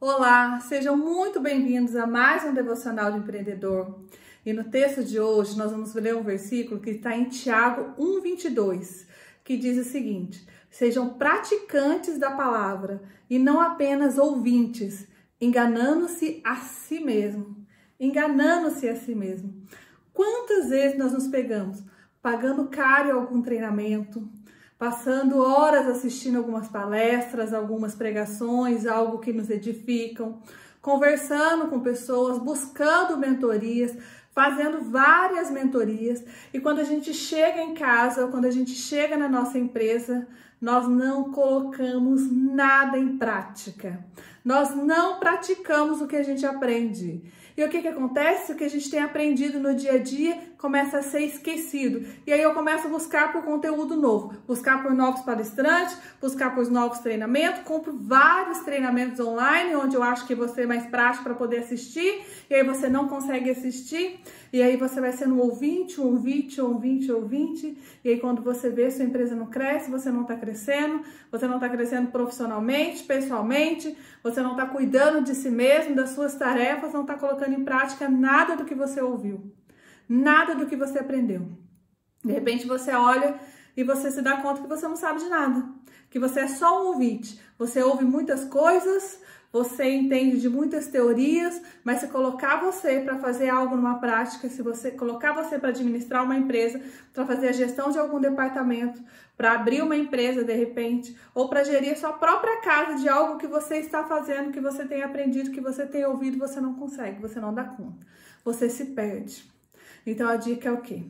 Olá, sejam muito bem-vindos a mais um Devocional de Empreendedor. E no texto de hoje nós vamos ler um versículo que está em Tiago 1,22, que diz o seguinte: Sejam praticantes da palavra e não apenas ouvintes, enganando-se a si mesmo. Enganando-se a si mesmo. Quantas vezes nós nos pegamos pagando caro algum treinamento, passando horas assistindo algumas palestras, algumas pregações, algo que nos edificam, conversando com pessoas, buscando mentorias, fazendo várias mentorias. E quando a gente chega em casa, ou quando a gente chega na nossa empresa, nós não colocamos nada em prática. Nós não praticamos o que a gente aprende. E o que, que acontece? O que a gente tem aprendido no dia a dia começa a ser esquecido. E aí eu começo a buscar por conteúdo novo, buscar por novos palestrantes, buscar por novos treinamentos, compro vários treinamentos online, onde eu acho que você é mais prático para poder assistir, e aí você não consegue assistir, e aí você vai sendo um ouvinte, ouvinte, ouvinte, ouvinte, e aí quando você vê sua empresa não cresce, você não está crescendo, você não está crescendo profissionalmente, pessoalmente, você não está cuidando de si mesmo, das suas tarefas, não está colocando em prática nada do que você ouviu nada do que você aprendeu. De repente você olha e você se dá conta que você não sabe de nada, que você é só um ouvinte. Você ouve muitas coisas, você entende de muitas teorias, mas se colocar você para fazer algo numa prática, se você colocar você para administrar uma empresa, para fazer a gestão de algum departamento, para abrir uma empresa de repente, ou para gerir sua própria casa de algo que você está fazendo, que você tem aprendido, que você tem ouvido, você não consegue, você não dá conta. Você se perde. Então a dica é o quê?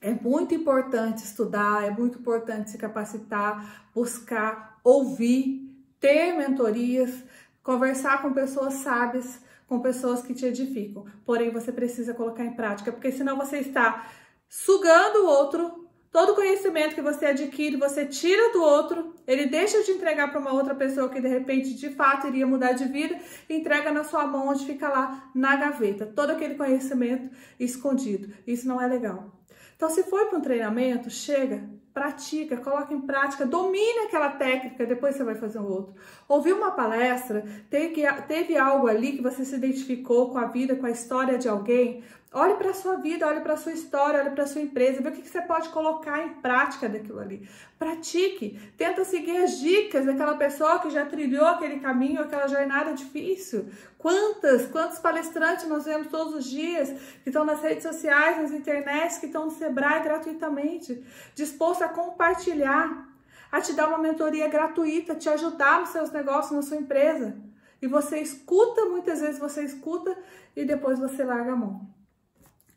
É muito importante estudar, é muito importante se capacitar, buscar, ouvir, ter mentorias, conversar com pessoas sábias, com pessoas que te edificam. Porém, você precisa colocar em prática, porque senão você está sugando o outro Todo conhecimento que você adquire, você tira do outro, ele deixa de entregar para uma outra pessoa que de repente de fato iria mudar de vida, entrega na sua mão onde fica lá na gaveta, todo aquele conhecimento escondido. Isso não é legal. Então, se for para um treinamento, chega, pratica, coloca em prática, domine aquela técnica, depois você vai fazer um outro. Ouviu uma palestra, teve, teve algo ali que você se identificou com a vida, com a história de alguém, Olhe para a sua vida, olhe para a sua história, olhe para a sua empresa, vê o que você pode colocar em prática daquilo ali. Pratique, tenta seguir as dicas daquela pessoa que já trilhou aquele caminho, aquela jornada difícil. Quantas, quantos palestrantes nós vemos todos os dias que estão nas redes sociais, nas internet, que estão no Sebrae gratuitamente, disposto a compartilhar, a te dar uma mentoria gratuita, te ajudar nos seus negócios, na sua empresa. E você escuta, muitas vezes você escuta e depois você larga a mão.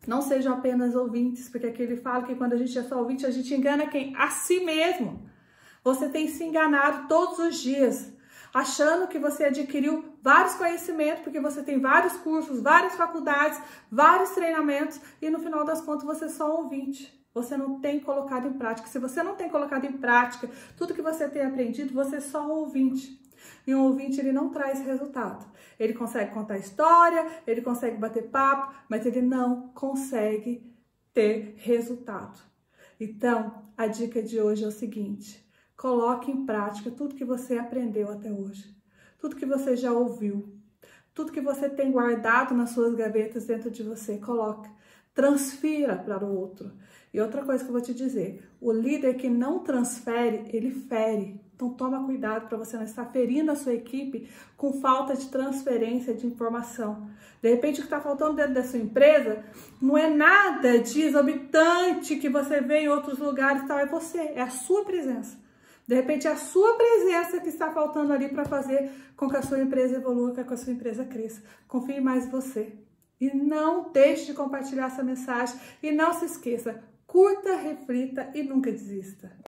Não sejam apenas ouvintes, porque aqui ele fala que quando a gente é só ouvinte, a gente engana quem? A si mesmo. Você tem se enganado todos os dias, achando que você adquiriu vários conhecimentos, porque você tem vários cursos, várias faculdades, vários treinamentos, e no final das contas você é só ouvinte. Você não tem colocado em prática. Se você não tem colocado em prática tudo que você tem aprendido, você é só um ouvinte. E um ouvinte ele não traz resultado. Ele consegue contar história, ele consegue bater papo, mas ele não consegue ter resultado. Então, a dica de hoje é o seguinte: coloque em prática tudo que você aprendeu até hoje, tudo que você já ouviu, tudo que você tem guardado nas suas gavetas dentro de você, coloque, transfira para o outro. E outra coisa que eu vou te dizer, o líder que não transfere, ele fere. Então toma cuidado para você não estar ferindo a sua equipe com falta de transferência de informação. De repente o que está faltando dentro da sua empresa não é nada de exorbitante que você vê em outros lugares, tal, é você, é a sua presença. De repente é a sua presença que está faltando ali para fazer com que a sua empresa evolua, com que a sua empresa cresça. Confie mais em você. E não deixe de compartilhar essa mensagem. E não se esqueça, curta, reflita e nunca desista.